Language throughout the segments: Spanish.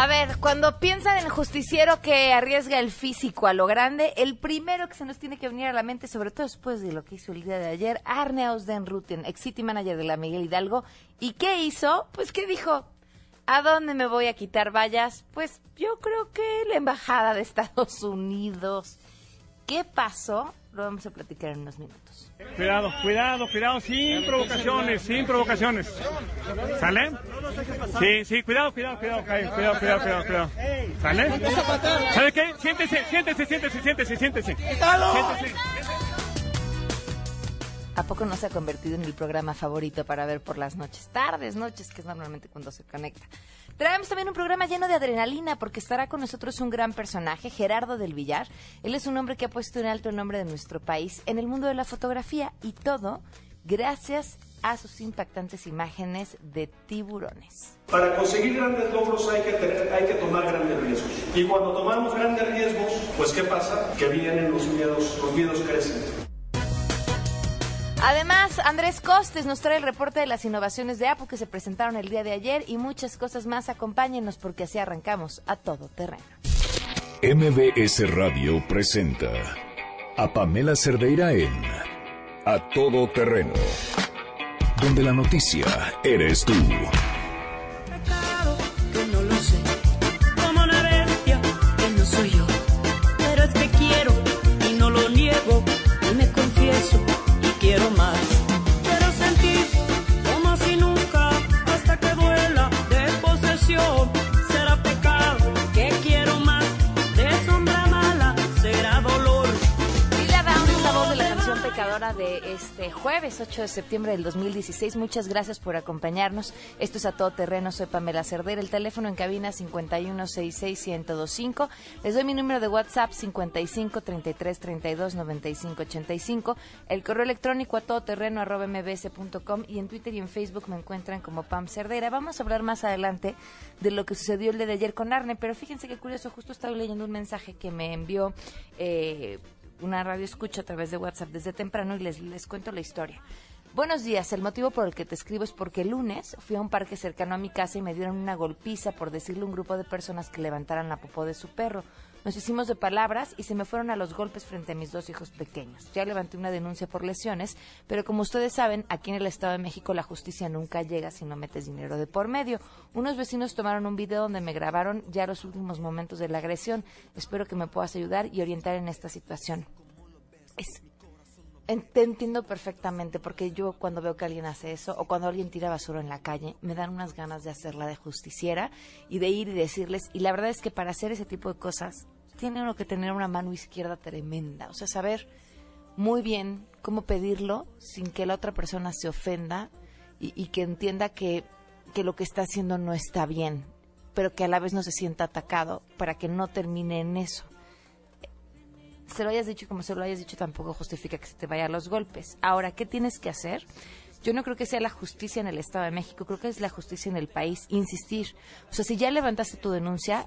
A ver, cuando piensan en el justiciero que arriesga el físico a lo grande, el primero que se nos tiene que venir a la mente, sobre todo después de lo que hizo el día de ayer, Arne Ausdenruten, ex City Manager de la Miguel Hidalgo. ¿Y qué hizo? Pues que dijo, ¿a dónde me voy a quitar vallas? Pues yo creo que la Embajada de Estados Unidos. ¿Qué pasó? Lo vamos a platicar en unos minutos. Cuidado, cuidado, cuidado, sin provocaciones, sin provocaciones. ¿Sale? Sí, sí, cuidado, cuidado, cuidado, cuidado, cuidado, cuidado, cuidado. ¿Sale? ¿Sabe qué? Siéntese, siéntese, siéntese, siéntese, siéntese. Siéntese. ¿A poco no se ha convertido en el programa favorito para ver por las noches? Tardes, noches, que es normalmente cuando se conecta. Traemos también un programa lleno de adrenalina porque estará con nosotros un gran personaje, Gerardo del Villar. Él es un hombre que ha puesto en alto el nombre de nuestro país en el mundo de la fotografía y todo gracias a sus impactantes imágenes de tiburones. Para conseguir grandes logros hay que, tener, hay que tomar grandes riesgos. Y cuando tomamos grandes riesgos, pues ¿qué pasa? Que vienen los miedos, los miedos crecen. Además, Andrés Costes nos trae el reporte de las innovaciones de Apple que se presentaron el día de ayer y muchas cosas más. Acompáñenos porque así arrancamos a todo terreno. MBS Radio presenta a Pamela Cerdeira en A Todo Terreno, donde la noticia eres tú. pecado que no lo sé. De este jueves 8 de septiembre del 2016. Muchas gracias por acompañarnos. Esto es A Todo Terreno. Soy Pamela Cerder. El teléfono en cabina 5166125. Les doy mi número de WhatsApp 55 33 32 95 85. El correo electrónico a todoterreno arroba mbs.com y en Twitter y en Facebook me encuentran como Pam Cerdera. Vamos a hablar más adelante de lo que sucedió el día de ayer con Arne, pero fíjense qué curioso, justo estaba leyendo un mensaje que me envió eh, una radio escucha a través de WhatsApp desde temprano y les, les cuento la historia. Buenos días, el motivo por el que te escribo es porque el lunes fui a un parque cercano a mi casa y me dieron una golpiza por decirle a un grupo de personas que levantaran la popó de su perro. Nos hicimos de palabras y se me fueron a los golpes frente a mis dos hijos pequeños. Ya levanté una denuncia por lesiones, pero como ustedes saben, aquí en el Estado de México la justicia nunca llega si no metes dinero de por medio. Unos vecinos tomaron un video donde me grabaron ya los últimos momentos de la agresión. Espero que me puedas ayudar y orientar en esta situación. Es te entiendo perfectamente porque yo cuando veo que alguien hace eso o cuando alguien tira basura en la calle me dan unas ganas de hacerla de justiciera y de ir y decirles y la verdad es que para hacer ese tipo de cosas tiene uno que tener una mano izquierda tremenda. O sea saber muy bien cómo pedirlo sin que la otra persona se ofenda y, y que entienda que, que lo que está haciendo no está bien pero que a la vez no se sienta atacado para que no termine en eso se lo hayas dicho como se lo hayas dicho tampoco justifica que se te vayan los golpes. Ahora, ¿qué tienes que hacer? Yo no creo que sea la justicia en el Estado de México, creo que es la justicia en el país. Insistir. O sea, si ya levantaste tu denuncia,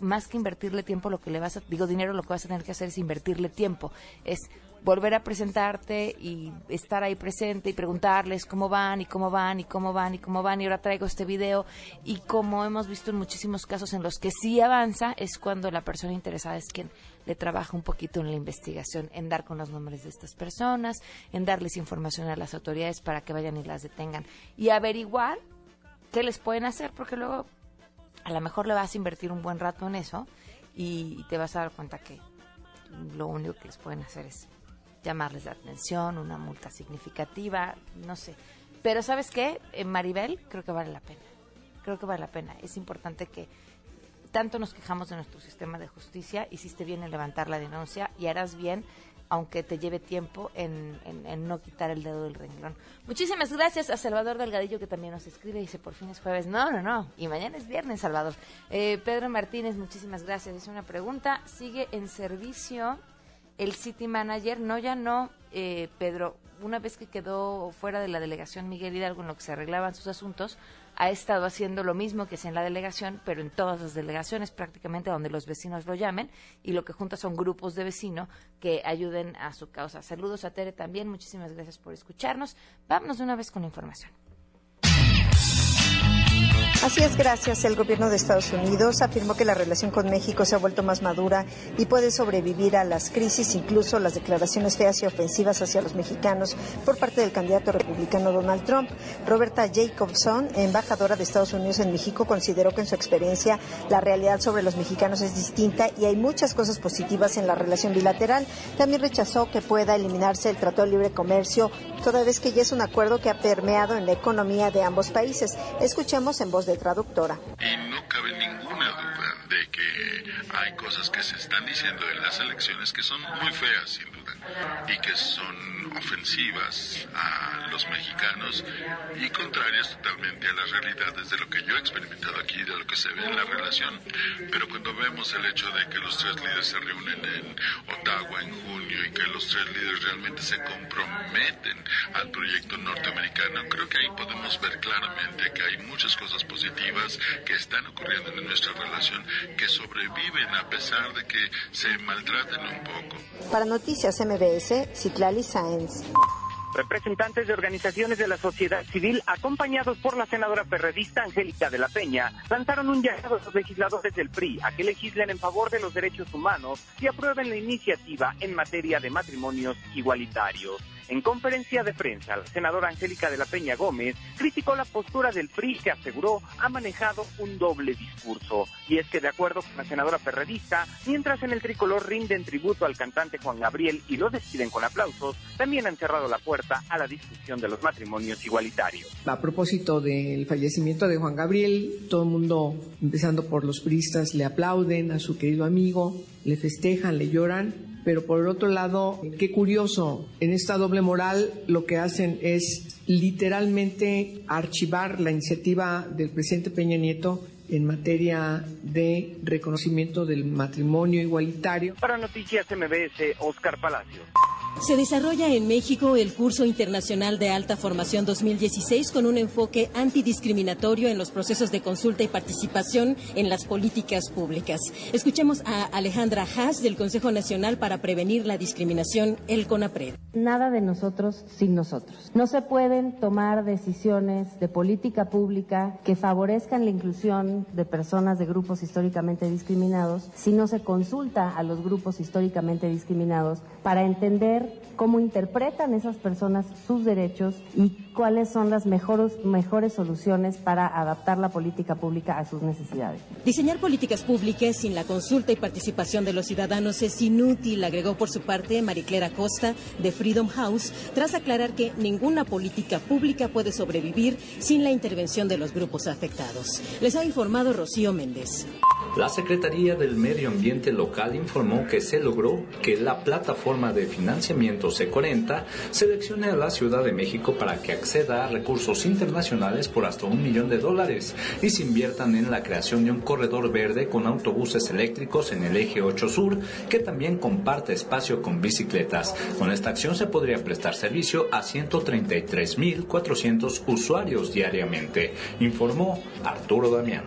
más que invertirle tiempo, lo que le vas a, digo dinero, lo que vas a tener que hacer es invertirle tiempo. Es volver a presentarte y estar ahí presente y preguntarles cómo van y cómo van y cómo van y cómo van y ahora traigo este video y como hemos visto en muchísimos casos en los que sí avanza es cuando la persona interesada es quien le trabaja un poquito en la investigación, en dar con los nombres de estas personas, en darles información a las autoridades para que vayan y las detengan y averiguar qué les pueden hacer porque luego a lo mejor le vas a invertir un buen rato en eso y, te vas a dar cuenta que lo único que les pueden hacer es llamarles la atención, una multa significativa, no sé. Pero ¿sabes qué? En Maribel creo que vale la pena. Creo que vale la pena. Es importante que tanto nos quejamos de nuestro sistema de justicia, hiciste bien en levantar la denuncia y harás bien aunque te lleve tiempo en, en- en no quitar el dedo del renglón. Muchísimas gracias a Salvador Delgadillo que también nos escribe y dice por fin es jueves. No, no, no. Y mañana es viernes, Salvador. Eh, Pedro Martínez, muchísimas gracias. Dice una pregunta. ¿Sigue en servicio el City Manager? No, ya no, eh, Pedro. Una vez que quedó fuera de la delegación Miguel Hidalgo en lo que se arreglaban sus asuntos, ha estado haciendo lo mismo que es en la delegación, pero en todas las delegaciones prácticamente donde los vecinos lo llamen y lo que junta son grupos de vecinos que ayuden a su causa. Saludos a Tere también, muchísimas gracias por escucharnos. Vámonos de una vez con la información. Así es, gracias. El gobierno de Estados Unidos afirmó que la relación con México se ha vuelto más madura y puede sobrevivir a las crisis, incluso las declaraciones feas y ofensivas hacia los mexicanos por parte del candidato republicano Donald Trump. Roberta Jacobson, embajadora de Estados Unidos en México, consideró que en su experiencia la realidad sobre los mexicanos es distinta y hay muchas cosas positivas en la relación bilateral. También rechazó que pueda eliminarse el Tratado de Libre Comercio, toda vez que ya es un acuerdo que ha permeado en la economía de ambos países. Escuchemos en voz de traductora. Y no cabe ninguna duda de que hay cosas que se están diciendo en las elecciones que son muy feas, sin duda, y que son ofensivas a los mexicanos y contrarias totalmente a las realidades de lo que yo he experimentado aquí, de lo que se ve en la relación. Pero cuando vemos el hecho de que los tres líderes se reúnen en Ottawa en junio y que los tres líderes realmente se comprometen al proyecto norteamericano, creo que ahí podemos ver claramente que hay muchas cosas positivas que están ocurriendo en nuestra relación que sobreviven a pesar de que se maltraten un poco. Para Noticias MBS, Citlali Sáenz. Representantes de organizaciones de la sociedad civil, acompañados por la senadora perredista Angélica de la Peña, lanzaron un llamado a los legisladores del PRI a que legislen en favor de los derechos humanos y aprueben la iniciativa en materia de matrimonios igualitarios. En conferencia de prensa, la senadora Angélica de la Peña Gómez criticó la postura del PRI que aseguró ha manejado un doble discurso. Y es que de acuerdo con la senadora perredista, mientras en el tricolor rinden tributo al cantante Juan Gabriel y lo despiden con aplausos, también han cerrado la puerta a la discusión de los matrimonios igualitarios. A propósito del fallecimiento de Juan Gabriel, todo el mundo, empezando por los priistas, le aplauden a su querido amigo, le festejan, le lloran pero por el otro lado, qué curioso, en esta doble moral lo que hacen es literalmente archivar la iniciativa del presidente Peña Nieto en materia de reconocimiento del matrimonio igualitario. Para Noticias MBS, Oscar Palacio. Se desarrolla en México el curso internacional de alta formación 2016 con un enfoque antidiscriminatorio en los procesos de consulta y participación en las políticas públicas. Escuchemos a Alejandra Haas del Consejo Nacional para Prevenir la Discriminación, el CONAPRED. Nada de nosotros sin nosotros. No se pueden tomar decisiones de política pública que favorezcan la inclusión de personas de grupos históricamente discriminados si no se consulta a los grupos históricamente discriminados para entender cómo interpretan esas personas sus derechos y cuáles son las mejores, mejores soluciones para adaptar la política pública a sus necesidades. Diseñar políticas públicas sin la consulta y participación de los ciudadanos es inútil, agregó por su parte Mariclera Costa de Freedom House, tras aclarar que ninguna política pública puede sobrevivir sin la intervención de los grupos afectados. Les ha informado Rocío Méndez. La Secretaría del Medio Ambiente local informó que se logró que la plataforma de financiamiento C40 seleccione a la Ciudad de México para que acceda a recursos internacionales por hasta un millón de dólares y se inviertan en la creación de un corredor verde con autobuses eléctricos en el eje 8 sur que también comparte espacio con bicicletas. Con esta acción se podría prestar servicio a 133.400 usuarios diariamente, informó Arturo Damián.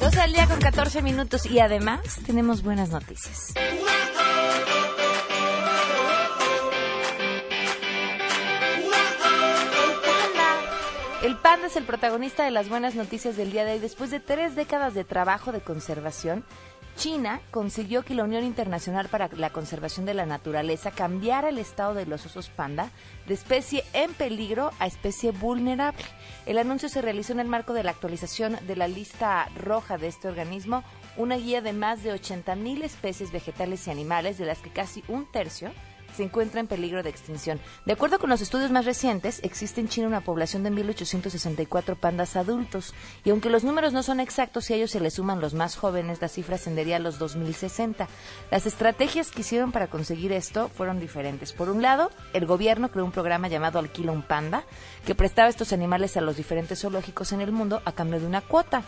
Dos al día con 14 minutos y además tenemos buenas noticias. El panda es el protagonista de las buenas noticias del día de hoy. Después de tres décadas de trabajo de conservación, China consiguió que la Unión Internacional para la Conservación de la Naturaleza cambiara el estado de los osos panda de especie en peligro a especie vulnerable. El anuncio se realizó en el marco de la actualización de la lista roja de este organismo, una guía de más de 80.000 especies vegetales y animales, de las que casi un tercio se encuentra en peligro de extinción. De acuerdo con los estudios más recientes, existe en China una población de 1.864 pandas adultos, y aunque los números no son exactos, si a ellos se les suman los más jóvenes, la cifra ascendería a los 2.060. Las estrategias que hicieron para conseguir esto fueron diferentes. Por un lado, el gobierno creó un programa llamado Alquila un Panda, que prestaba estos animales a los diferentes zoológicos en el mundo a cambio de una cuota.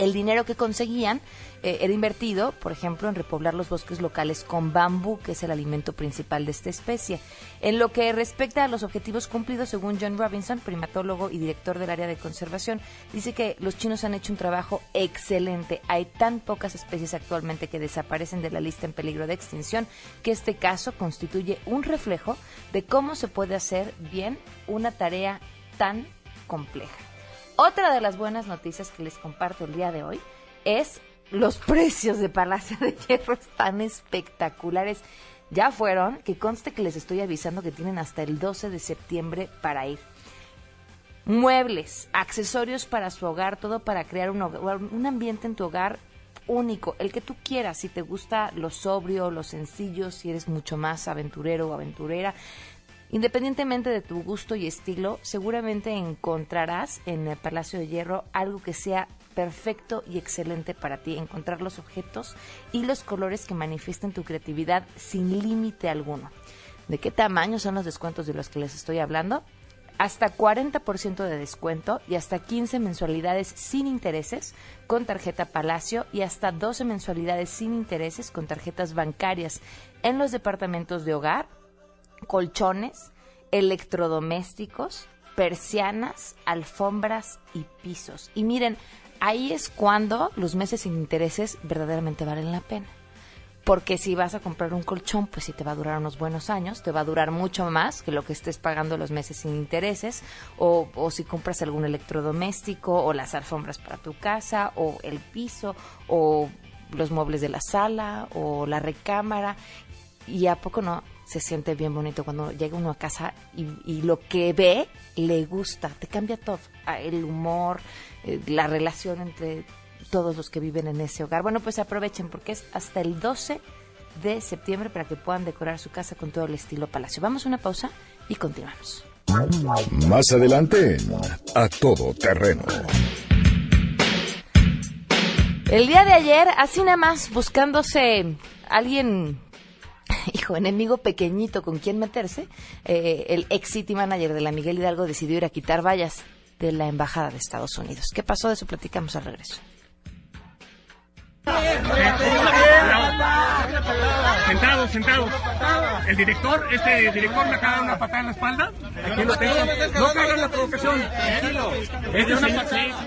El dinero que conseguían eh, era invertido, por ejemplo, en repoblar los bosques locales con bambú, que es el alimento principal de esta especie. En lo que respecta a los objetivos cumplidos, según John Robinson, primatólogo y director del área de conservación, dice que los chinos han hecho un trabajo excelente. Hay tan pocas especies actualmente que desaparecen de la lista en peligro de extinción que este caso constituye un reflejo de cómo se puede hacer bien una tarea tan compleja. Otra de las buenas noticias que les comparto el día de hoy es los precios de Palacio de Hierro están espectaculares. Ya fueron, que conste que les estoy avisando que tienen hasta el 12 de septiembre para ir. Muebles, accesorios para su hogar, todo para crear un, hogar- un ambiente en tu hogar único, el que tú quieras, si te gusta lo sobrio, lo sencillo, si eres mucho más aventurero o aventurera. Independientemente de tu gusto y estilo, seguramente encontrarás en el Palacio de Hierro algo que sea perfecto y excelente para ti. Encontrar los objetos y los colores que manifiesten tu creatividad sin límite alguno. ¿De qué tamaño son los descuentos de los que les estoy hablando? Hasta 40% de descuento y hasta 15 mensualidades sin intereses con tarjeta Palacio y hasta 12 mensualidades sin intereses con tarjetas bancarias en los departamentos de hogar, colchones, electrodomésticos, persianas, alfombras y pisos. Y miren, ahí es cuando los meses sin intereses verdaderamente valen la pena. Porque si vas a comprar un colchón, pues sí te va a durar unos buenos años, te va a durar mucho más que lo que estés pagando los meses sin intereses, o, o si compras algún electrodoméstico, o las alfombras para tu casa, o el piso, o los muebles de la sala, o la recámara. Y a poco no se siente bien bonito cuando llega uno a casa y, y lo que ve le gusta, te cambia todo, Ah, el humor, eh, la relación entre todos los que viven en ese hogar. Bueno, pues aprovechen porque es hasta el 12 de septiembre para que puedan decorar su casa con todo el estilo palacio. Vamos a una pausa y continuamos. Más adelante A Todo Terreno. El día de ayer, así nada más, buscándose alguien, hijo, enemigo pequeñito con quien meterse, eh, el ex City Manager de la Miguel Hidalgo decidió ir a quitar vallas de la Embajada de Estados Unidos. ¿Qué pasó? De eso platicamos al regreso. Sentados, sentados. El director, este director me acaba de dar una patada en la espalda. Aquí lo tengo. No caigan la provocación. Este una patada.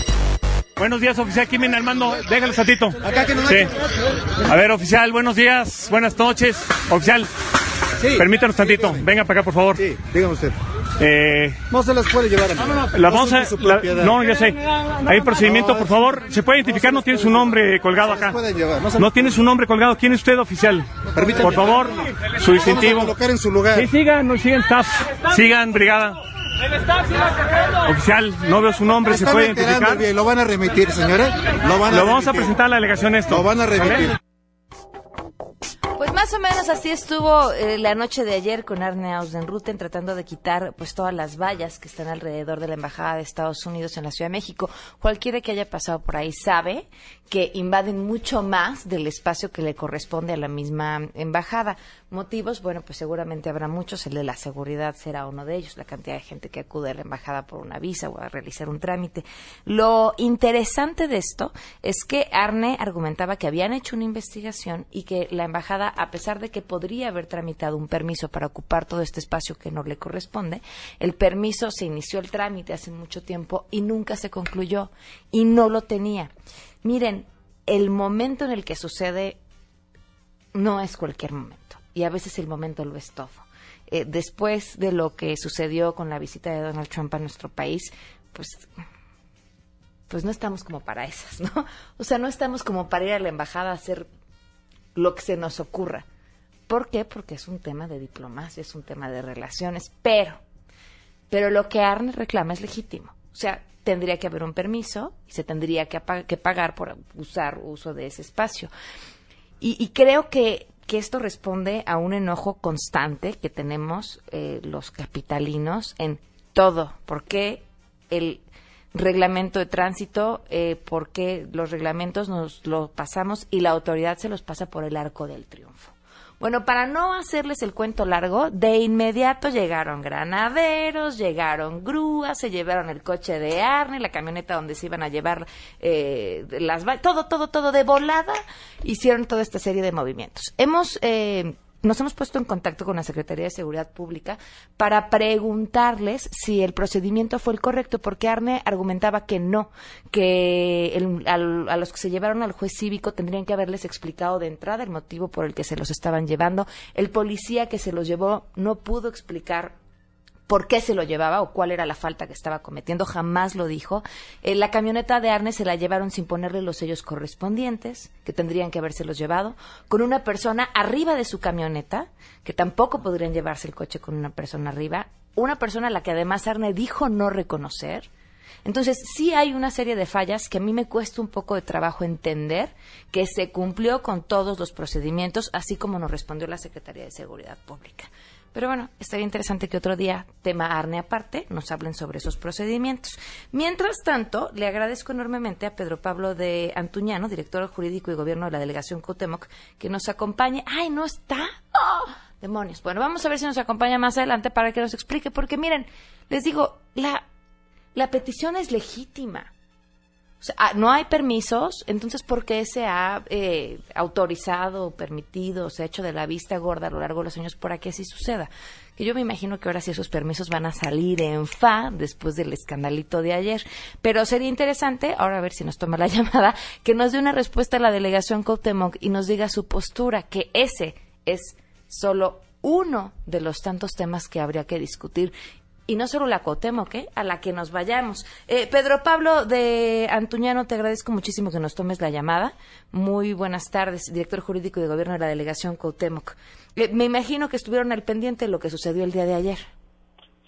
Buenos días, oficial. ¿Quién viene al mando? Déjalo tantito. Acá que no Sí. A ver, oficial, buenos días, buenas noches. Oficial, permítanos tantito. Venga para acá, por favor. Sí, dígame usted. Eh, No se las puede llevar mí. la vamos a... La- no, yo sé. Hay procedimiento, por favor. ¿Se puede identificar? No tiene su nombre colgado acá. pueden llevar, no No tiene su nombre colgado. ¿Quién es usted, oficial? Por favor, su distintivo. en su lugar. Sí, sigan, no sigan staff. Sigan, brigada. Oficial, no veo su nombre. ¿Se puede identificar? bien, Lo van a remitir, señora. Lo van a Lo vamos a presentar a la delegación esto. Lo van a remitir. ¿Sale? Pues más o menos así estuvo eh, la noche de ayer con Arne Ausdenruten tratando de quitar pues todas las vallas que están alrededor de la embajada de Estados Unidos en la Ciudad de México. Cualquiera que haya pasado por ahí sabe que invaden mucho más del espacio que le corresponde a la misma embajada. Motivos, bueno, pues seguramente habrá muchos. El de la seguridad será uno de ellos, la cantidad de gente que acude a la embajada por una visa o a realizar un trámite. Lo interesante de esto es que Arne argumentaba que habían hecho una investigación y que la embajada, a pesar de que podría haber tramitado un permiso para ocupar todo este espacio que no le corresponde, el permiso se inició el trámite hace mucho tiempo y nunca se concluyó y no lo tenía. Miren, el momento en el que sucede no es cualquier momento y a veces el momento lo es todo. Eh, después de lo que sucedió con la visita de Donald Trump a nuestro país, pues pues no estamos como para esas, ¿no? O sea, no estamos como para ir a la embajada a hacer lo que se nos ocurra. ¿Por qué? Porque es un tema de diplomacia, es un tema de relaciones, pero, pero lo que Arne reclama es legítimo. O sea, tendría que haber un permiso y se tendría que, que pagar por usar uso de ese espacio. Y, y creo que, que esto responde a un enojo constante que tenemos eh, los capitalinos en todo. ¿Por qué el reglamento de tránsito? Eh, ¿Por qué los reglamentos nos los pasamos y la autoridad se los pasa por el arco del triunfo? Bueno, para no hacerles el cuento largo, de inmediato llegaron granaderos, llegaron grúas, se llevaron el coche de Arne, la camioneta donde se iban a llevar eh, las todo, todo, todo de volada, hicieron toda esta serie de movimientos. Hemos eh, nos hemos puesto en contacto con la Secretaría de Seguridad Pública para preguntarles si el procedimiento fue el correcto, porque Arne argumentaba que no, que a los que se llevaron al juez cívico tendrían que haberles explicado de entrada el motivo por el que se los estaban llevando. El policía que se los llevó no pudo explicar por qué se lo llevaba o cuál era la falta que estaba cometiendo, jamás lo dijo. Eh, la camioneta de Arne se la llevaron sin ponerle los sellos correspondientes, que tendrían que habérselos llevado, con una persona arriba de su camioneta, que tampoco podrían llevarse el coche con una persona arriba, una persona a la que además Arne dijo no reconocer. Entonces, sí hay una serie de fallas que a mí me cuesta un poco de trabajo entender que se cumplió con todos los procedimientos, así como nos respondió la Secretaría de Seguridad Pública. Pero bueno, estaría interesante que otro día, tema Arne aparte, nos hablen sobre esos procedimientos. Mientras tanto, le agradezco enormemente a Pedro Pablo de Antuñano, director jurídico y gobierno de la delegación Cuauhtémoc, que nos acompañe. ¡Ay, no está! ¡Oh! Demonios. Bueno, vamos a ver si nos acompaña más adelante para que nos explique, porque miren, les digo, la, la petición es legítima. Ah, no hay permisos, entonces ¿por qué se ha eh, autorizado, permitido, se ha hecho de la vista gorda a lo largo de los años para que así suceda? Que yo me imagino que ahora sí esos permisos van a salir en fa después del escandalito de ayer. Pero sería interesante, ahora a ver si nos toma la llamada, que nos dé una respuesta a la delegación Cuauhtémoc y nos diga su postura, que ese es solo uno de los tantos temas que habría que discutir y no solo la Cuauhtémoc, ¿eh? a la que nos vayamos. Eh, Pedro Pablo de Antuñano, te agradezco muchísimo que nos tomes la llamada. Muy buenas tardes, director jurídico de gobierno de la delegación Cuauhtémoc. Eh, me imagino que estuvieron al pendiente de lo que sucedió el día de ayer.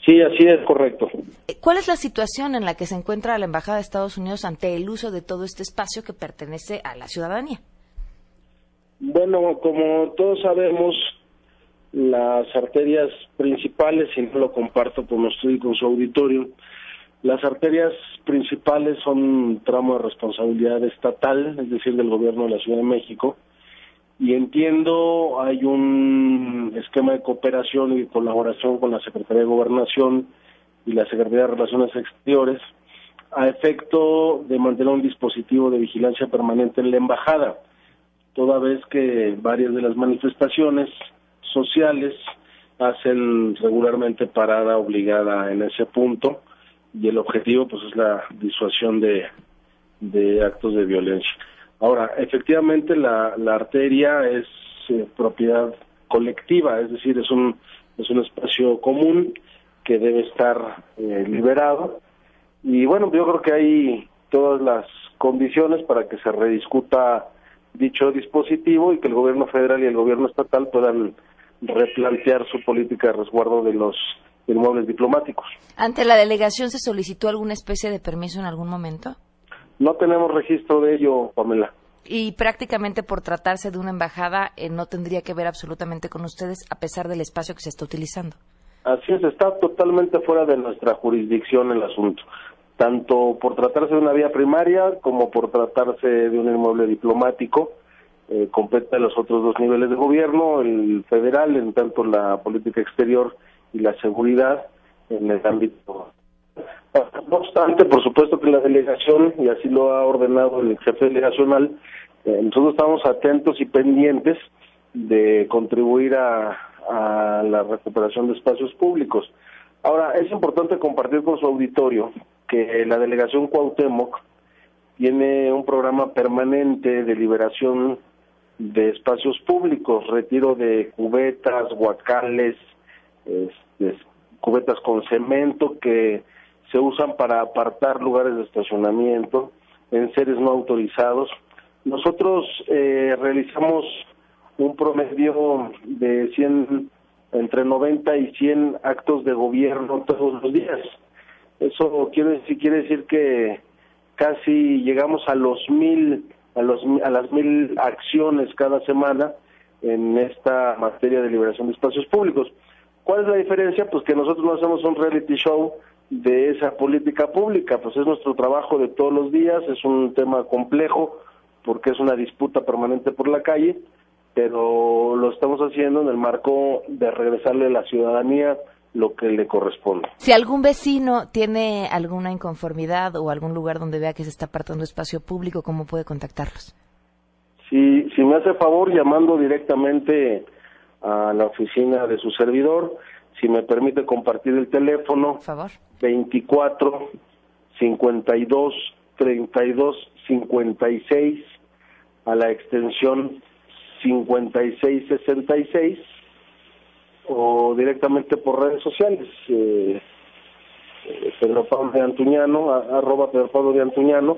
Sí, así es correcto. Eh, ¿Cuál es la situación en la que se encuentra la Embajada de Estados Unidos ante el uso de todo este espacio que pertenece a la ciudadanía? Bueno, como todos sabemos, las arterias principales, y no lo comparto con usted y con su auditorio, las arterias principales son un tramo de responsabilidad estatal, es decir, del gobierno de la Ciudad de México, y entiendo hay un esquema de cooperación y colaboración con la Secretaría de Gobernación y la Secretaría de Relaciones Exteriores a efecto de mantener un dispositivo de vigilancia permanente en la embajada, toda vez que varias de las manifestaciones sociales hacen regularmente parada obligada en ese punto y el objetivo pues es la disuasión de, de actos de violencia. Ahora, efectivamente la, la arteria es eh, propiedad colectiva, es decir, es un, es un espacio común que debe estar eh, liberado y bueno, yo creo que hay todas las condiciones para que se rediscuta dicho dispositivo y que el gobierno federal y el gobierno estatal puedan replantear su política de resguardo de los inmuebles diplomáticos. ¿Ante la delegación se solicitó alguna especie de permiso en algún momento? No tenemos registro de ello, Pamela. Y prácticamente por tratarse de una embajada eh, no tendría que ver absolutamente con ustedes a pesar del espacio que se está utilizando. Así es, está totalmente fuera de nuestra jurisdicción el asunto, tanto por tratarse de una vía primaria como por tratarse de un inmueble diplomático. Eh, compete a los otros dos niveles de gobierno, el federal, en tanto la política exterior y la seguridad en el ámbito. No obstante, por supuesto que la delegación, y así lo ha ordenado el jefe delegacional, eh, nosotros estamos atentos y pendientes de contribuir a, a la recuperación de espacios públicos. Ahora, es importante compartir con su auditorio que la delegación Cuauhtémoc tiene un programa permanente de liberación de espacios públicos, retiro de cubetas, guacales, este, cubetas con cemento que se usan para apartar lugares de estacionamiento en seres no autorizados. Nosotros eh, realizamos un promedio de 100, entre 90 y 100 actos de gobierno todos los días. Eso quiere quiere decir que casi llegamos a los mil a, los, a las mil acciones cada semana en esta materia de liberación de espacios públicos. ¿Cuál es la diferencia? Pues que nosotros no hacemos un reality show de esa política pública, pues es nuestro trabajo de todos los días, es un tema complejo porque es una disputa permanente por la calle, pero lo estamos haciendo en el marco de regresarle a la ciudadanía lo que le corresponde. Si algún vecino tiene alguna inconformidad o algún lugar donde vea que se está apartando espacio público, ¿cómo puede contactarlos? Si, si me hace favor llamando directamente a la oficina de su servidor, si me permite compartir el teléfono, Por favor. 24 52 32 56 a la extensión 5666 o directamente por redes sociales. Eh, eh, Pedro Pablo de Antuñano, arroba Pedro Pablo de Antuñano,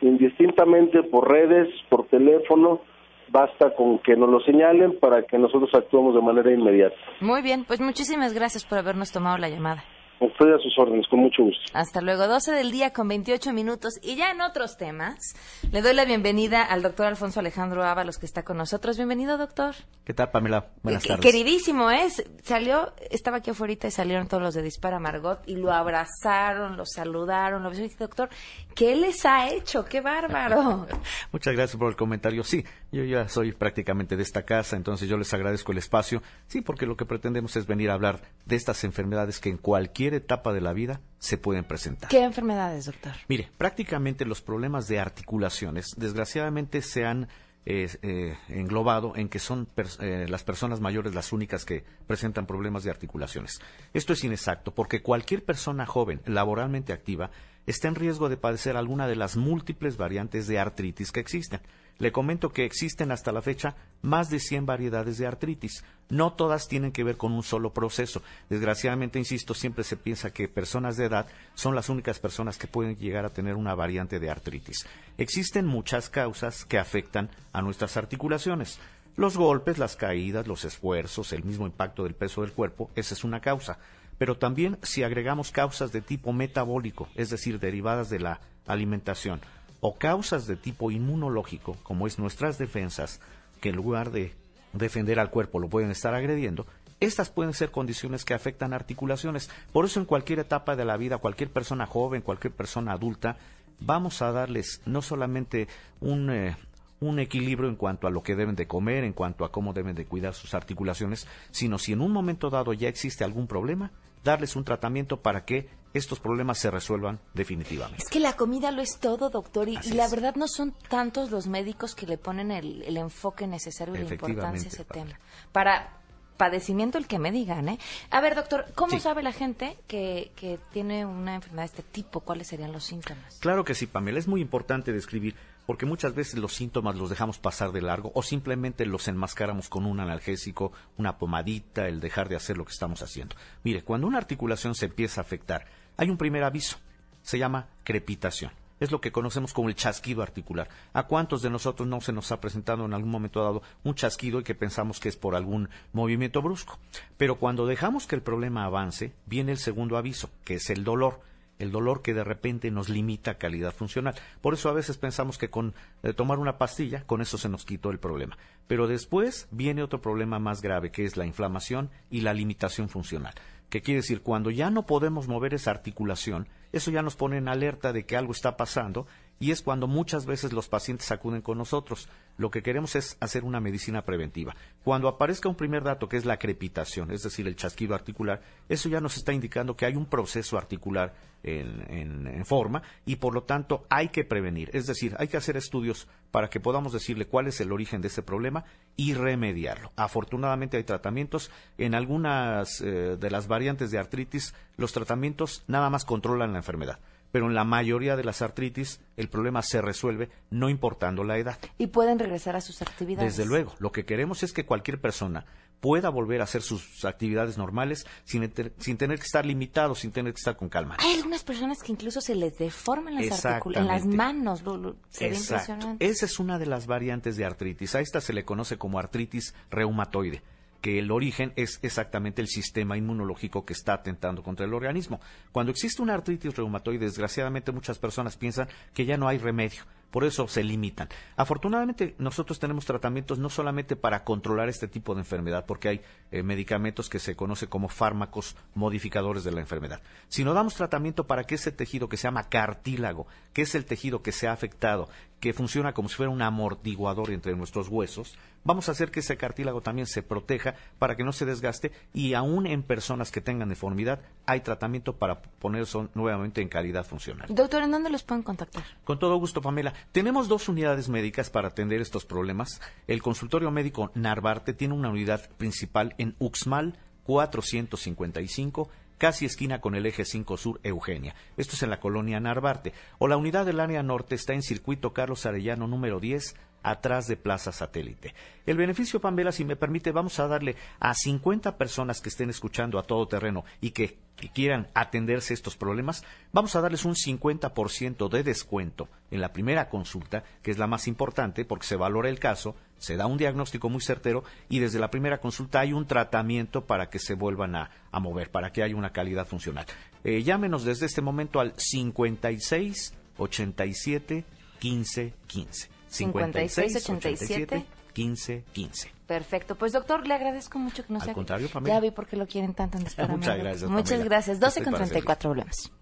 indistintamente por redes, por teléfono, basta con que nos lo señalen para que nosotros actuemos de manera inmediata. Muy bien, pues muchísimas gracias por habernos tomado la llamada. Estoy a sus órdenes, con mucho gusto. Hasta luego, 12 del día con 28 minutos. Y ya en otros temas, le doy la bienvenida al doctor Alfonso Alejandro Ábalos, que está con nosotros. Bienvenido, doctor. ¿Qué tal, Pamela? Buenas tardes. Queridísimo, ¿eh? Salió, estaba aquí afuera y salieron todos los de Dispara Margot y lo abrazaron, lo saludaron, lo besaron. Y dije, doctor, ¿qué les ha hecho? ¡Qué bárbaro! Muchas gracias por el comentario. Sí, yo ya soy prácticamente de esta casa, entonces yo les agradezco el espacio. Sí, porque lo que pretendemos es venir a hablar de estas enfermedades que en cualquier etapa de la vida se pueden presentar. ¿Qué enfermedades, doctor? Mire, prácticamente los problemas de articulaciones, desgraciadamente, se han eh, eh, englobado en que son pers- eh, las personas mayores las únicas que presentan problemas de articulaciones. Esto es inexacto, porque cualquier persona joven, laboralmente activa, está en riesgo de padecer alguna de las múltiples variantes de artritis que existen. Le comento que existen hasta la fecha más de 100 variedades de artritis. No todas tienen que ver con un solo proceso. Desgraciadamente, insisto, siempre se piensa que personas de edad son las únicas personas que pueden llegar a tener una variante de artritis. Existen muchas causas que afectan a nuestras articulaciones. Los golpes, las caídas, los esfuerzos, el mismo impacto del peso del cuerpo, esa es una causa. Pero también si agregamos causas de tipo metabólico, es decir, derivadas de la alimentación, o causas de tipo inmunológico, como es nuestras defensas, que en lugar de defender al cuerpo lo pueden estar agrediendo, estas pueden ser condiciones que afectan articulaciones. Por eso en cualquier etapa de la vida, cualquier persona joven, cualquier persona adulta, vamos a darles no solamente un, eh, un equilibrio en cuanto a lo que deben de comer, en cuanto a cómo deben de cuidar sus articulaciones, sino si en un momento dado ya existe algún problema, darles un tratamiento para que estos problemas se resuelvan definitivamente. Es que la comida lo es todo, doctor, y, la verdad no son tantos los médicos que le ponen el, el enfoque necesario y la importancia a ese tema. Para padecimiento el que me digan, ¿eh? A ver, doctor, ¿cómo Sí. sabe la gente que, que tiene una enfermedad de este tipo? ¿Cuáles serían los síntomas? Claro que sí, Pamela. Es muy importante describir porque muchas veces los síntomas los dejamos pasar de largo o simplemente los enmascaramos con un analgésico, una pomadita, el dejar de hacer lo que estamos haciendo. Mire, cuando una articulación se empieza a afectar, hay un primer aviso. Se llama crepitación. Es lo que conocemos como el chasquido articular. ¿A cuántos de nosotros no se nos ha presentado en algún momento dado un chasquido y que pensamos que es por algún movimiento brusco? Pero cuando dejamos que el problema avance, viene el segundo aviso, que es el dolor el dolor que de repente nos limita calidad funcional. Por eso a veces pensamos que con eh, tomar una pastilla, con eso se nos quitó el problema. Pero después viene otro problema más grave, que es la inflamación y la limitación funcional. Que quiere decir, cuando ya no podemos mover esa articulación, eso ya nos pone en alerta de que algo está pasando y es cuando muchas veces los pacientes acuden con nosotros. Lo que queremos es hacer una medicina preventiva. Cuando aparezca un primer dato que es la crepitación, es decir, el chasquido articular, eso ya nos está indicando que hay un proceso articular en, forma y por lo tanto hay que prevenir. Es decir, hay que hacer estudios para que podamos decirle cuál es el origen de ese problema y remediarlo. Afortunadamente hay tratamientos. En algunas eh, de las variantes de artritis, los tratamientos nada más controlan la enfermedad pero en la mayoría de las artritis el problema se resuelve no importando la edad. Y pueden regresar a sus actividades. Desde luego, lo que queremos es que cualquier persona pueda volver a hacer sus actividades normales sin, enter- sin tener que estar limitado, sin tener que estar con calma. Hay algunas personas que incluso se les deforman las articulaciones, en las manos. Lo, lo- se ve Exacto. impresionante. Esa es una de las variantes de artritis. A esta se le conoce como artritis reumatoide que el origen es exactamente el sistema inmunológico que está atentando contra el organismo. Cuando existe una artritis reumatoide, desgraciadamente muchas personas piensan que ya no hay remedio, por eso se limitan. Afortunadamente, nosotros tenemos tratamientos no solamente para controlar este tipo de enfermedad, porque hay eh, medicamentos que se conoce como fármacos modificadores de la enfermedad, sino damos tratamiento para que ese tejido que se llama cartílago, que es el tejido que se ha afectado, que funciona como si fuera un amortiguador entre nuestros huesos, vamos a hacer que ese cartílago también se proteja para que no se desgaste y aún en personas que tengan deformidad hay tratamiento para ponerse nuevamente en calidad funcional. Doctor, ¿en dónde los pueden contactar? Con todo gusto, Pamela. Tenemos dos unidades médicas para atender estos problemas. El consultorio médico Narvarte tiene una unidad principal en Uxmal 455 casi esquina con el eje 5 Sur Eugenia. Esto es en la colonia Narvarte. O la unidad del área norte está en circuito Carlos Arellano número 10 atrás de Plaza Satélite. El beneficio, Pamela, si me permite, vamos a darle a 50 personas que estén escuchando a todo terreno y que, quieran atenderse estos problemas, vamos a darles un 50% de descuento en la primera consulta, que es la más importante porque se valora el caso, se da un diagnóstico muy certero y desde la primera consulta hay un tratamiento para que se vuelvan a, mover, para que haya una calidad funcional. Eh, llámenos desde este momento al 56 87 15 15. 56 87 15 15. Perfecto. Pues doctor, le agradezco mucho que nos Al contrario, Pamela. Ya vi por qué lo quieren tanto en Muchas gracias. Muchas gracias. 12 con 34 volvemos.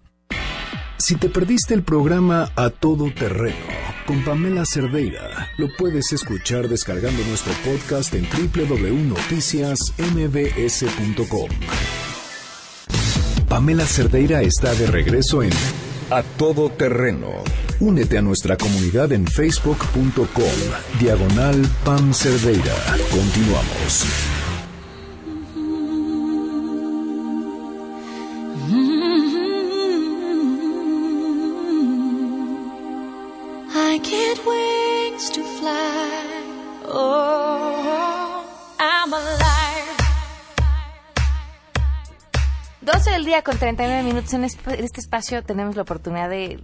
Si te perdiste el programa A Todo Terreno con Pamela Cerdeira, lo puedes escuchar descargando nuestro podcast en www.noticiasmbs.com. Pamela Cerdeira está de regreso en A Todo Terreno. Únete a nuestra comunidad en facebook.com, diagonal Pam Cerdeira. Continuamos. I get wings to fly. Oh, del día con 39 minutos. En este espacio tenemos la oportunidad de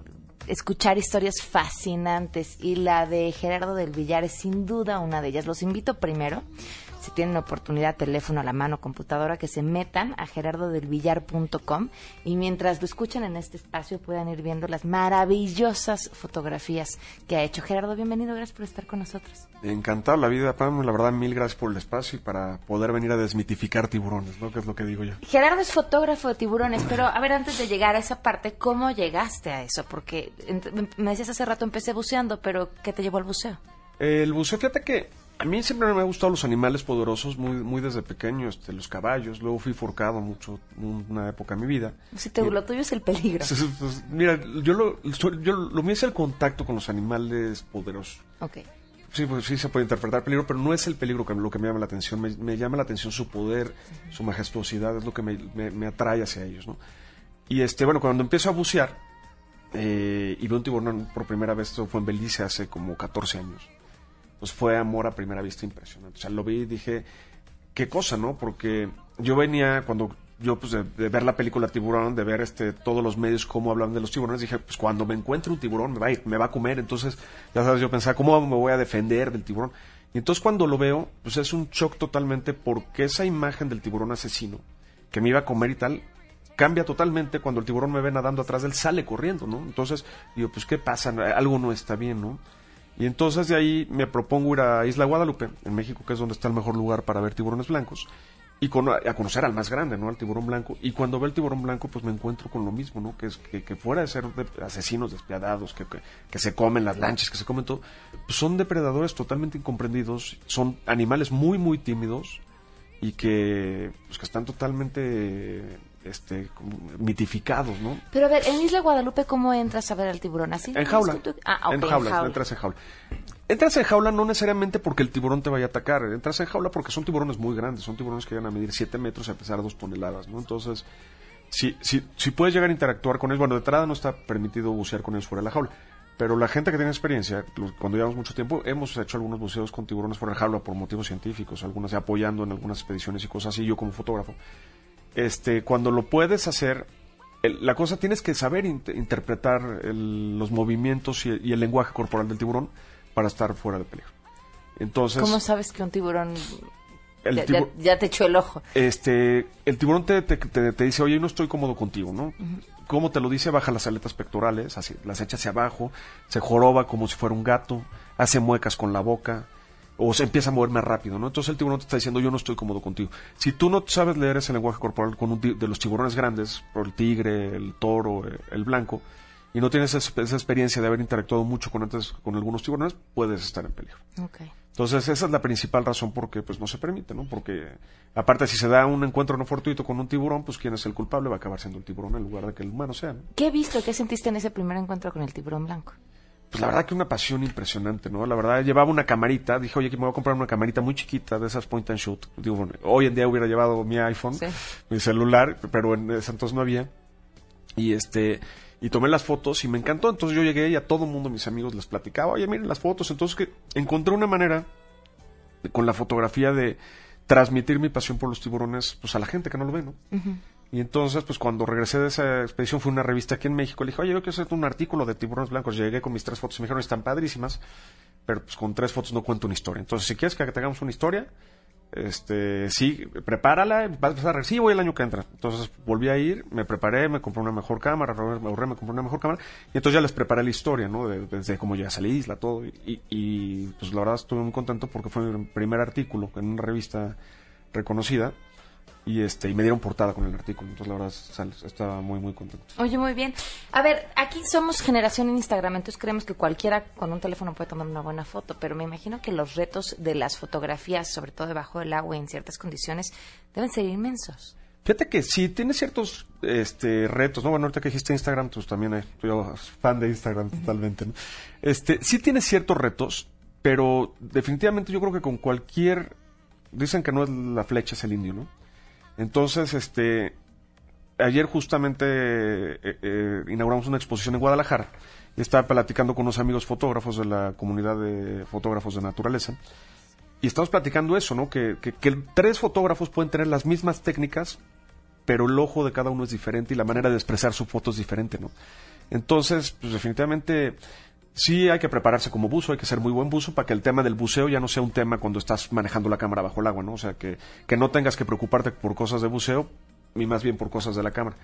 escuchar historias fascinantes y la de Gerardo del Villar es sin duda una de ellas. Los invito primero si tienen oportunidad, teléfono a la mano, computadora, que se metan a gerardodelvillar.com y mientras lo escuchan en este espacio puedan ir viendo las maravillosas fotografías que ha hecho. Gerardo, bienvenido, gracias por estar con nosotros. Encantado la vida, Pam, la verdad, mil gracias por el espacio y para poder venir a desmitificar tiburones, ¿no? Que es lo que digo yo. Gerardo es fotógrafo de tiburones, pero a ver, antes de llegar a esa parte, ¿cómo llegaste a eso? Porque me decías hace rato empecé buceando, pero ¿qué te llevó al buceo? El buceo, fíjate que a mí siempre me han gustado los animales poderosos, muy, muy desde pequeño, este, los caballos. Luego fui forcado mucho, una época de mi vida. Si te, lo tuyo es el peligro. Pues, mira, yo lo, yo lo mío es el contacto con los animales poderosos. Ok. Sí, pues sí se puede interpretar peligro, pero no es el peligro que, lo que me llama la atención. Me, llama la atención su poder, su majestuosidad, es lo que me, me, atrae hacia ellos, ¿no? Y este, bueno, cuando empiezo a bucear eh, y veo un tiburón por primera vez, esto fue en Belice hace como 14 años pues fue amor a primera vista impresionante. O sea, lo vi y dije, qué cosa, ¿no? Porque yo venía, cuando yo, pues, de, ver la película Tiburón, de ver este todos los medios cómo hablan de los tiburones, dije, pues cuando me encuentre un tiburón me va a me va a comer. Entonces, ya sabes, yo pensaba, ¿cómo me voy a defender del tiburón? Y entonces cuando lo veo, pues es un shock totalmente porque esa imagen del tiburón asesino, que me iba a comer y tal, cambia totalmente cuando el tiburón me ve nadando atrás de él, sale corriendo, ¿no? Entonces, digo, pues, ¿qué pasa? Algo no está bien, ¿no? Y entonces de ahí me propongo ir a Isla Guadalupe, en México, que es donde está el mejor lugar para ver tiburones blancos, y a conocer al más grande, ¿no? Al tiburón blanco. Y cuando veo el tiburón blanco, pues me encuentro con lo mismo, ¿no? Que, es, que, fuera de ser asesinos despiadados, que, que, se comen las lanchas, que se comen todo, pues son depredadores totalmente incomprendidos, son animales muy, muy tímidos y que, pues, que están totalmente este, mitificados, ¿no? Pero a ver, en Isla Guadalupe, ¿cómo entras a ver al tiburón? ¿Así? En jaula. Ah, en, jaula, entras en jaula. Entras en jaula no necesariamente porque el tiburón te vaya a atacar, entras en jaula porque son tiburones muy grandes, son tiburones que llegan a medir 7 metros y a pesar de 2 toneladas, ¿no? Entonces, si, si, si puedes llegar a interactuar con ellos, bueno, de entrada no está permitido bucear con ellos fuera de la jaula, pero la gente que tiene experiencia, cuando llevamos mucho tiempo, hemos hecho algunos buceos con tiburones fuera de jaula por motivos científicos, algunas apoyando en algunas expediciones y cosas así, yo como fotógrafo este, cuando lo puedes hacer, la cosa tienes que saber interpretar los movimientos y, el lenguaje corporal del tiburón para estar fuera de peligro. Entonces, ¿Cómo sabes que un tiburón el ya, tibu- ya- ya te echó el ojo. este, el tiburón te, te, te- te dice, oye, no estoy cómodo contigo, ¿no? ¿Cómo te lo dice? Baja las aletas pectorales, así, las echa hacia abajo, se joroba como si fuera un gato, hace muecas con la boca, o se empieza a mover más rápido, ¿no? Entonces el tiburón te está diciendo, yo no estoy cómodo contigo. Si tú no sabes leer ese lenguaje corporal con un de los tiburones grandes, por el tigre, el toro, eh, el blanco, y no tienes esa, esa experiencia de haber interactuado mucho con antes con algunos tiburones, puedes estar en peligro. Ok. Entonces, esa es la principal razón por qué pues, no se permite, ¿no? Porque, aparte, si se da un encuentro no fortuito con un tiburón, pues quién es el culpable va a acabar siendo el tiburón en lugar de que el humano sea, ¿no? ¿Qué viste, qué sentiste en ese primer encuentro con el tiburón blanco? Pues la verdad que una pasión impresionante, ¿no? La verdad, llevaba una camarita, dije, oye, que me voy a comprar una camarita muy chiquita de esas point and shoot. Digo, bueno, hoy en día hubiera llevado mi iPhone, Sí. mi celular, pero en ese entonces no había. Y este, y tomé las fotos y me encantó. Entonces yo llegué y a todo mundo, mis amigos, les platicaba, oye, miren las fotos. Entonces que encontré una manera de- con la fotografía de transmitir mi pasión por los tiburones pues a la gente que no lo ve, ¿no? Y entonces, pues cuando regresé de esa expedición, fue una revista aquí en México. Le dije, oye, yo quiero hacer un artículo de tiburones blancos. Llegué con mis tres fotos y me dijeron, están padrísimas, pero pues con tres fotos no cuento una historia. Entonces, si quieres que te hagamos una historia, este, sí, prepárala, vas a empezar, sí, voy el año que entra. Entonces volví a ir, me preparé, me compré una mejor cámara, me ahorré, me compré una mejor cámara, y entonces ya les preparé la historia, ¿no? De- desde cómo llegas a la isla, todo, y, y pues la verdad estuve muy contento porque fue mi primer artículo en una revista reconocida, y este, y me dieron portada con el artículo, entonces la verdad sal- estaba muy, muy contento. Oye, muy bien. A ver, aquí somos generación en Instagram, entonces creemos que cualquiera con un teléfono puede tomar una buena foto, pero me imagino que los retos de las fotografías, sobre todo debajo del agua y en ciertas condiciones, deben ser inmensos. Fíjate que sí, tiene ciertos este, retos, ¿no? Bueno, ahorita que dijiste Instagram, pues también eh, yo fan de Instagram totalmente, ¿no? Este, sí tiene ciertos retos, pero definitivamente yo creo que con cualquier... Dicen que no es la flecha, es el indio, ¿no? Entonces, este... Ayer justamente eh, eh, inauguramos una exposición en Guadalajara estaba platicando con unos amigos fotógrafos de la comunidad de fotógrafos de naturaleza y estamos platicando eso, ¿no? Que, que- que tres fotógrafos pueden tener las mismas técnicas, pero el ojo de cada uno es diferente y la manera de expresar su foto es diferente, ¿no? Entonces, pues definitivamente sí hay que prepararse como buzo, hay que ser muy buen buzo para que el tema del buceo ya no sea un tema cuando estás manejando la cámara bajo el agua, ¿no? O sea, que, que no tengas que preocuparte por cosas de buceo y más bien por cosas de la cámara.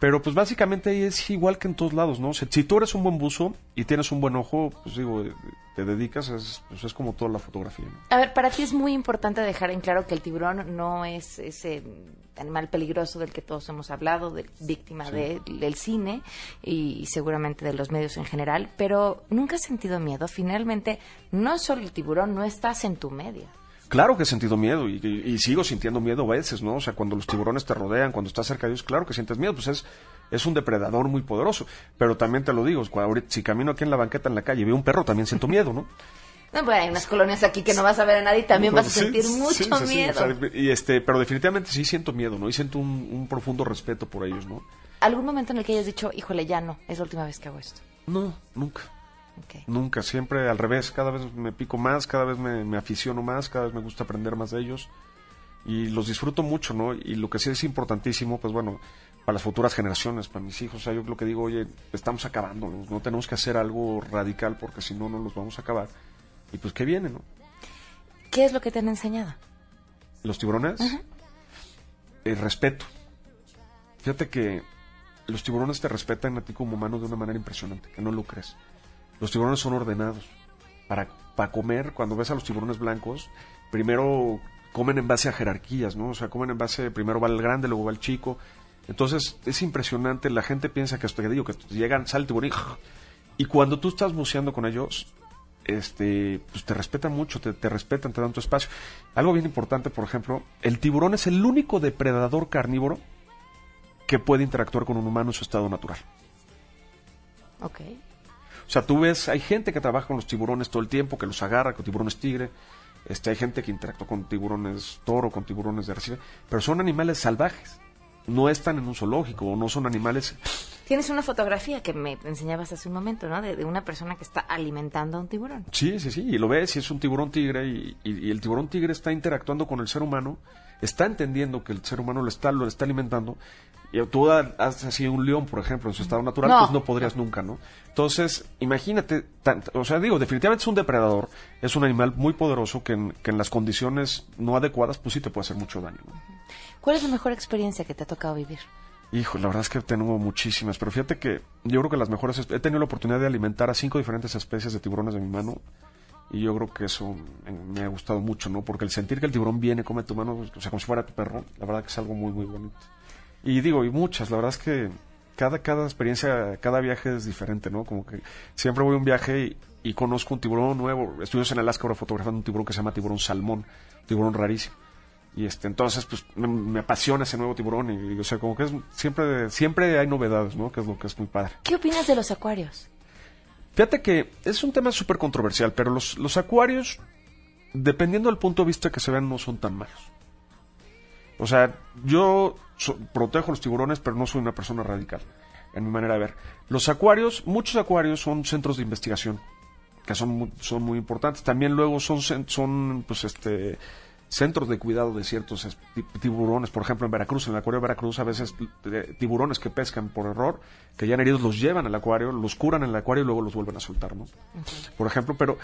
Pero pues básicamente ahí es igual que en todos lados, ¿no? Sea, si tú eres un buen buzo y tienes un buen ojo, pues digo, eh, te dedicas, es, pues es como toda la fotografía, ¿no? A ver, para ti es muy importante dejar en claro que el tiburón no es ese animal peligroso del que todos hemos hablado, de, víctima Sí. de- del cine y, seguramente de los medios en general, pero nunca has sentido miedo. Finalmente, no solo el tiburón, no estás en tu media. Claro que he sentido miedo y, y- y sigo sintiendo miedo a veces, ¿no? O sea, cuando los tiburones te rodean, cuando estás cerca de ellos, claro que sientes miedo, pues es, es un depredador muy poderoso. Pero también te lo digo, ahorita- si camino aquí en la banqueta en la calle y veo un perro, también siento miedo, ¿no? No, pues hay unas colonias aquí que no vas a ver a nadie y también vas a Sí, sentir mucho sí, sí, miedo. o sea, y este, pero definitivamente sí siento miedo, ¿no? Y siento un, un profundo respeto por ellos, ¿no? ¿Algún momento en el que hayas dicho, híjole, ya no, es la última vez que hago esto? No, nunca. Nunca, siempre al revés, cada vez me pico más, cada vez me, me aficiono más, cada vez me gusta aprender más de ellos y los disfruto mucho, ¿no? Y lo que sí es importantísimo, pues bueno, para las futuras generaciones, para mis hijos, o sea, yo lo que digo, oye, estamos acabando, no, No tenemos que hacer algo radical porque si no, no los vamos a acabar. Y pues, ¿qué viene, no? ¿Qué es lo que te han enseñado? Los tiburones, el respeto. Fíjate que los tiburones te respetan a ti como humano de una manera impresionante, que no lo crees. Los tiburones son ordenados. Para, para comer, cuando ves a los tiburones blancos, primero comen en base a jerarquías, ¿no? O sea, comen en base, primero va el grande, luego va el chico. Entonces, es impresionante, la gente piensa que que digo que llegan, sale el tiburón y, y cuando tú estás buceando con ellos, este, pues te respetan mucho, te, te respetan, te dan tu espacio. Algo bien importante, por ejemplo, el tiburón es el único depredador carnívoro que puede interactuar con un humano en su estado natural. Ok. O sea, tú ves, hay gente que trabaja con los tiburones todo el tiempo, que los agarra, con tiburones tigre. Este, hay gente que interactúa con tiburones toro, con tiburones de arrecife, pero son animales salvajes. No están en un zoológico o no son animales. Tienes una fotografía que me enseñabas hace un momento, ¿no? De, de una persona que está alimentando a un tiburón. Sí, sí, sí, y lo ves, y es un tiburón tigre, y, y- y el tiburón tigre está interactuando con el ser humano está entendiendo que el ser humano lo está, lo está alimentando. Y tú ha- haces así un león, por ejemplo, en su estado natural, No. pues no podrías nunca, ¿no? Entonces, imagínate, tan- o sea, digo, definitivamente es un depredador, es un animal muy poderoso que en, que en las condiciones no adecuadas, pues sí te puede hacer mucho daño, ¿no? ¿Cuál es la mejor experiencia que te ha tocado vivir? Hijo, la verdad es que tengo muchísimas, pero fíjate que yo creo que las mejores, he tenido la oportunidad de alimentar a cinco diferentes especies de tiburones de mi mano y yo creo que eso me ha gustado mucho, ¿no? Porque el sentir que el tiburón viene, come tu mano, o sea, como si fuera tu perro, la verdad que es algo muy, muy bonito. Y digo, y muchas, la verdad es que cada, cada experiencia, cada viaje es diferente, ¿no? Como que siempre voy a un viaje y, y conozco un tiburón nuevo. Estuvimos en Alaska ahora fotografiando un tiburón que se llama tiburón salmón, tiburón rarísimo. Y este, entonces, pues, me, me apasiona ese nuevo tiburón y, o sea, como que es, siempre, siempre hay novedades, ¿no? Que es lo que es muy padre. ¿Qué opinas de los acuarios? Fíjate que es un tema súper controversial, pero los, los acuarios, dependiendo del punto de vista que se vean, no son tan malos. O sea, yo protejo los tiburones, pero no soy una persona radical, en mi manera de ver. Los acuarios, muchos acuarios son centros de investigación, que son, mu- son muy importantes. También luego son, son pues, este, centros de cuidado de ciertos es- ti- tiburones. Por ejemplo, en Veracruz, en el acuario de Veracruz, a veces eh, tiburones que pescan por error, que ya han heridos, los llevan al acuario, los curan en el acuario y luego los vuelven a soltar, ¿no? Por ejemplo, pero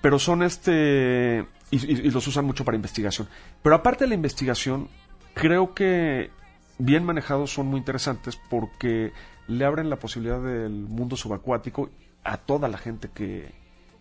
pero son este y, y- y los usan mucho para investigación. Pero aparte de la investigación, creo que bien manejados son muy interesantes porque le abren la posibilidad del mundo subacuático a toda la gente que,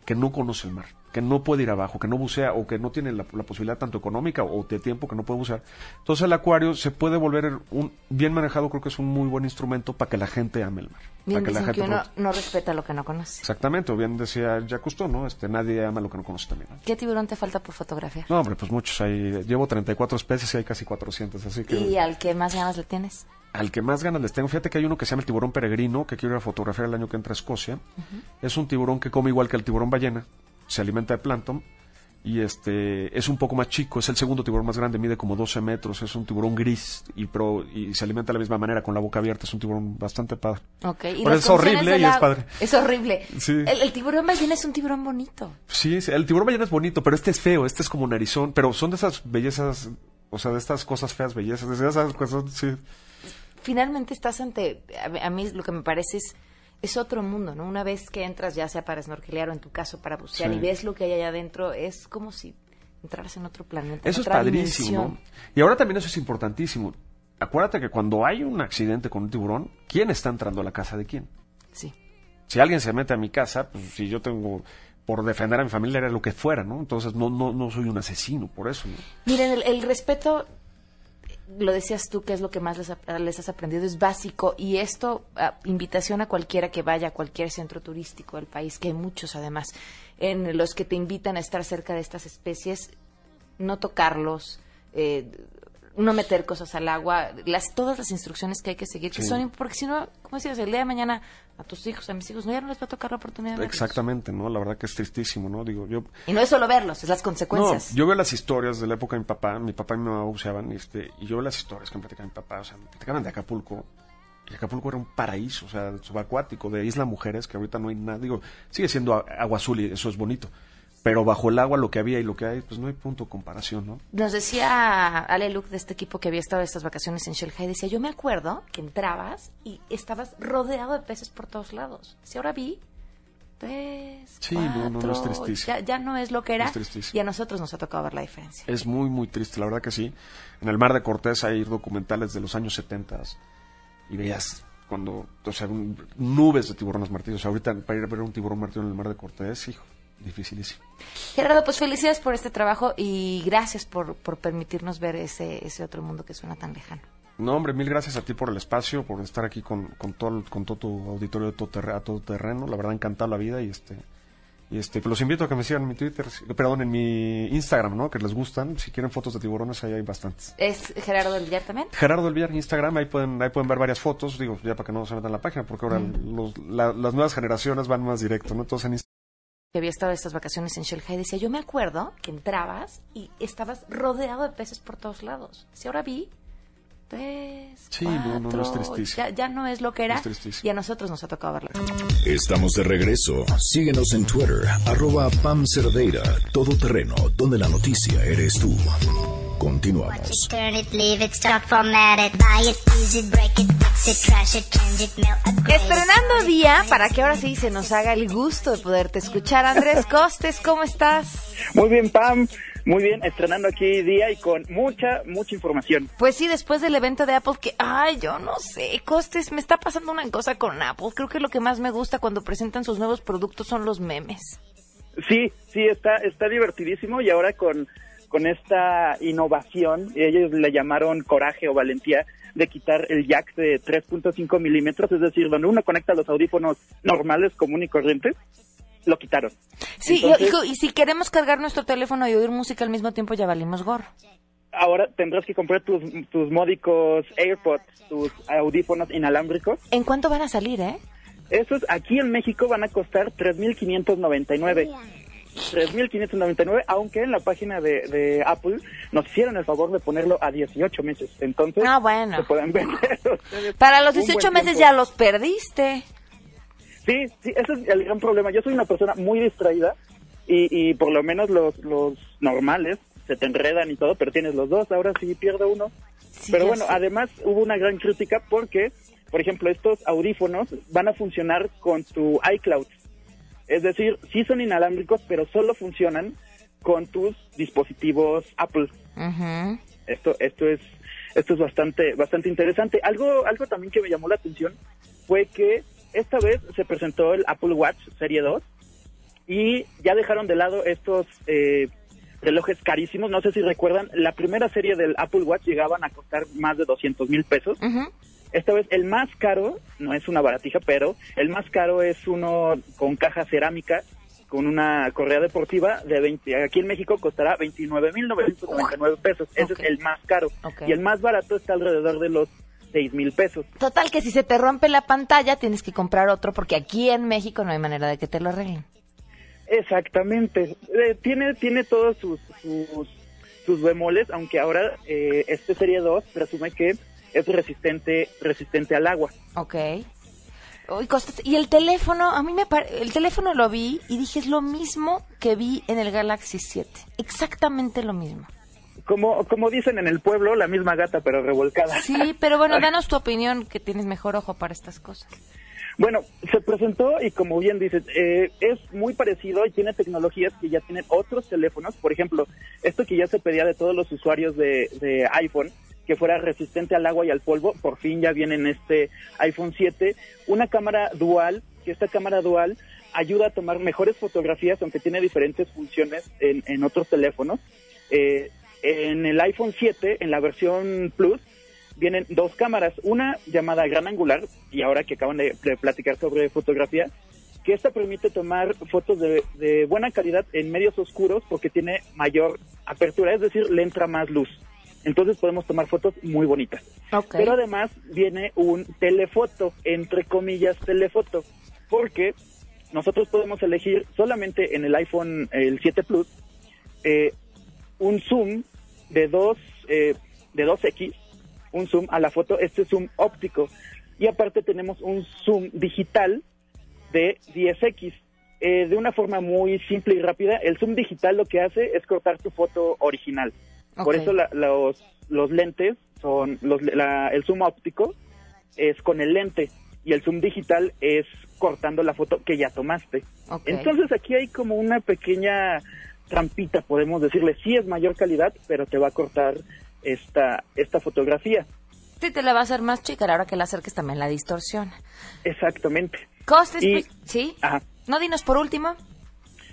que no conoce el mar, que no puede ir abajo, que no bucea o que no tiene la, la posibilidad tanto económica o de tiempo que no puede bucear. Entonces el acuario se puede volver un bien manejado, creo que es un muy buen instrumento para que la gente ame el mar. Bien para que la que gente uno no respeta lo que no conoce. Exactamente, o bien decía Jacques Cousteau, ¿no? Este, nadie ama lo que no conoce también. ¿no? ¿Qué tiburón te falta por fotografiar? No, hombre, pues muchos. Hay, llevo 34 especies y hay casi 400, así que... ¿Y al que más ganas le tienes? Al que más ganas les tengo, fíjate que hay uno que se llama el tiburón peregrino, que quiero ir a fotografiar el año que entra a Escocia. Es un tiburón que come igual que el tiburón ballena, se alimenta de plancton y este es un poco más chico, es el segundo tiburón más grande, mide como 12 metros, es un tiburón gris y, pro, y se alimenta de la misma manera con la boca abierta, es un tiburón bastante padre. Ok, y Pero es horrible y es padre. Es horrible. Sí. El, el tiburón ballena es un tiburón bonito. Sí, sí, el tiburón ballena es bonito, pero este es feo, este es como narizón, pero son de esas bellezas, o sea, de estas cosas feas, bellezas, de esas cosas, sí. Finalmente estás ante, a, a mí lo que me parece es, es otro mundo, ¿no? Una vez que entras, ya sea para snorkelear o en tu caso para bucear Sí. y ves lo que hay allá adentro, es como si entraras en otro planeta. Eso es padrísimo. Y ahora también eso es importantísimo. Acuérdate que cuando hay un accidente con un tiburón, ¿quién está entrando a la casa de quién? Sí. Si alguien se mete a mi casa, pues si yo tengo por defender a mi familia era lo que fuera, ¿no? Entonces no no no soy un asesino por eso, ¿no? Miren, el, el respeto, lo decías tú, que es lo que más les, les has aprendido, es básico. Y esto, ah, invitación a cualquiera que vaya a cualquier centro turístico del país, que hay muchos además, en los que te invitan a estar cerca de estas especies, no tocarlos, eh, no meter cosas al agua, las todas las instrucciones que hay que seguir, que Sí. son, porque si no, como decías, el día de mañana a tus hijos, a mis hijos, no, ya no les va a tocar la oportunidad de. Exactamente, ¿no? La verdad que es tristísimo, ¿no? Digo, yo Y no es solo verlos, es las consecuencias. No, yo veo las historias de la época de mi papá, mi papá y mi mamá buceaban, y, este, y yo veo las historias que me platicaba mi papá, o sea, me platicaban de Acapulco, y Acapulco era un paraíso, o sea, subacuático, de Isla Mujeres, que ahorita no hay nada, digo, sigue siendo agua azul y eso es bonito, pero bajo el agua lo que había y lo que hay, pues no hay punto de comparación, ¿no? Nos decía Ale Luke de este equipo que había estado estas vacaciones en Shanghai, decía, yo me acuerdo que entrabas y estabas rodeado de peces por todos lados. Si ahora vi tres, Sí, no, no, no, es cuatro, tristísimo. Ya, ya no es lo que era Es tristísimo. y a nosotros nos ha tocado ver la diferencia. Es muy, muy triste, la verdad que sí. En el Mar de Cortés hay documentales de los años 70 y veías cuando, o sea, un- nubes de tiburones martillos. O sea, ahorita para ir a ver un tiburón martillo en el Mar de Cortés, hijo, dificilísimo. Gerardo, pues felicidades por este trabajo y gracias por, por permitirnos ver ese, ese otro mundo que suena tan lejano. No, hombre, mil gracias a ti por el espacio, por estar aquí con, con, todo, con todo tu auditorio de todo terre- a todo terreno. La verdad, encantado la vida y este. Y este, pues los invito a que me sigan en mi Twitter, perdón, en mi Instagram, ¿no? Que les gustan. Si quieren fotos de tiburones, ahí hay bastantes. ¿Es Gerardo del Villar también? Gerardo del Villar, Instagram, ahí pueden, ahí pueden ver varias fotos, digo, ya para que no se metan en la página, porque ahora los- la- las nuevas generaciones van más directo, ¿no? Entonces en Instagram. Que había estado estas vacaciones en Shanghai, decía, yo me acuerdo que entrabas y estabas rodeado de peces por todos lados. Si ahora vi tres, Sí, no, no, no, es cuatro, tristísimo. ya, ya no es lo que era y a nosotros nos ha tocado verlo. Estamos de regreso. Síguenos en Twitter, arroba Pam Cerdeira, todo terreno, donde la noticia eres tú. Continuamos. Estrenando día para que ahora sí se nos haga el gusto de poderte escuchar. Andrés Costes, ¿cómo estás? Muy bien, Pam. Muy bien, estrenando aquí día y con mucha, mucha información. Pues sí, después del evento de Apple, que, ay, yo no sé, Costes, me está pasando una cosa con Apple. Creo que lo que más me gusta cuando presentan sus nuevos productos son los memes. Sí, sí, está, está divertidísimo y ahora con, con esta innovación, ellos le llamaron coraje o valentía de quitar el jack de 3.5 milímetros, es decir, donde uno conecta los audífonos normales, común y corrientes, lo quitaron. Sí, hijo, y, si queremos cargar nuestro teléfono y oír música al mismo tiempo, ya valimos gorro. Ahora tendrás que comprar tus, tus módicos AirPods, tus audífonos inalámbricos. ¿En cuánto van a salir, eh? Esos aquí en México van a costar 3.599. 3.599, aunque en la página de, de Apple nos hicieron el favor de ponerlo a 18 meses. Entonces, Ah, bueno. se pueden vender Para los un buen 18 meses ya los perdiste. Sí, sí, ese es el gran problema. Yo soy una persona muy distraída y, y por lo menos los, los normales se te enredan y todo, pero tienes los dos, ahora sí pierdo uno. pero bueno, sé. además hubo una gran crítica porque, por ejemplo, estos audífonos van a funcionar con tu iCloud. Es decir, sí son inalámbricos, pero solo funcionan con tus dispositivos Apple. Esto, esto es, esto es bastante, bastante interesante. Algo, algo también que me llamó la atención fue que esta vez se presentó el Apple Watch Serie 2 y ya dejaron de lado estos eh, relojes carísimos. No sé si recuerdan, la primera serie del Apple Watch llegaban a costar más de 200 mil pesos. Esta vez el más caro, no es una baratija, pero el más caro es uno con caja cerámica, con una correa deportiva de 20. Aquí en México costará 29.999 pesos. Ese es el más caro. Y el más barato está alrededor de los 6 mil pesos. Total, que si se te rompe la pantalla, tienes que comprar otro, porque aquí en México no hay manera de que te lo arreglen. Exactamente. Eh, tiene, tiene todos sus, sus, sus bemoles, aunque ahora eh, este Serie 2 presume que es resistente, resistente al agua. Ok. Uy, Costas, y el teléfono, a mí me pare- el teléfono lo vi y dije es lo mismo que vi en el Galaxy 7. Exactamente lo mismo. Como, como dicen en el pueblo, la misma gata pero revolcada. Sí, pero bueno, danos tu opinión, que tienes mejor ojo para estas cosas. Bueno, se presentó y como bien dices, eh, es muy parecido y tiene tecnologías que ya tienen otros teléfonos. Por ejemplo, esto que ya se pedía de todos los usuarios de, de iPhone, que fuera resistente al agua y al polvo, por fin ya viene en este iPhone 7. Una cámara dual, que esta cámara dual ayuda a tomar mejores fotografías, aunque tiene diferentes funciones en, en otros teléfonos. Eh, en el iPhone 7, en la versión Plus, vienen dos cámaras, una llamada gran angular, y ahora que acaban de, platicar sobre fotografía, que esta permite tomar fotos de, de buena calidad en medios oscuros porque tiene mayor apertura, es decir, le entra más luz. Entonces podemos tomar fotos muy bonitas. Pero además viene un telefoto, entre comillas telefoto, porque nosotros podemos elegir solamente en el iPhone el 7 Plus eh, un zoom de dos eh, de 2x, un zoom a la foto, este zoom óptico y aparte tenemos un zoom digital de 10x. Eh, de una forma muy simple y rápida, el zoom digital lo que hace es cortar tu foto original. Por eso la- los, los lentes son, los, la- el zoom óptico es con el lente y el zoom digital es cortando la foto que ya tomaste. Entonces aquí hay como una pequeña trampita, podemos decirle, sí es mayor calidad, pero te va a cortar esta, esta fotografía. Sí, te la va a hacer más chica, a la hora que la acerques también la distorsiona. Exactamente. Costes, Y- pues, sí. Ajá. No dinos por último.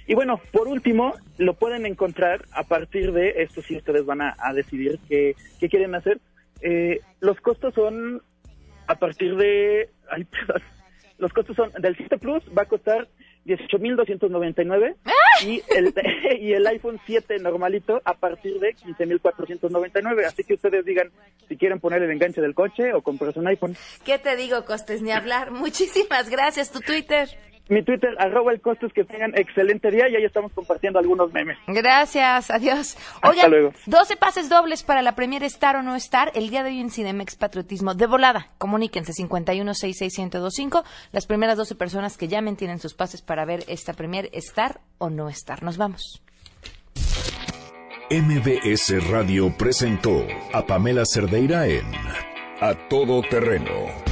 Y bueno, por último, lo pueden encontrar a partir de, esto sí ustedes van a, a decidir qué, qué quieren hacer. Eh, los costos son a partir de, ay, perdón, los costos son, del 7 Plus va a costar 18.299 y el, y el iPhone 7 normalito a partir de 15.499. Así que ustedes digan si quieren poner el enganche del coche o comprarse un iPhone. ¿Qué te digo, Costes? Ni hablar. Muchísimas gracias. Tu Twitter. Mi Twitter, arroba el costos, que tengan excelente día y ahí estamos compartiendo algunos memes. Gracias, adiós. Hasta Oigan, luego. 12 pases dobles para la premier Star o no estar el día de hoy en Cinemex Patriotismo. De volada, comuníquense 5166125. Las primeras 12 personas que llamen tienen sus pases para ver esta premier Star o no estar. Nos vamos. MBS Radio presentó a Pamela Cerdeira en A Todo Terreno.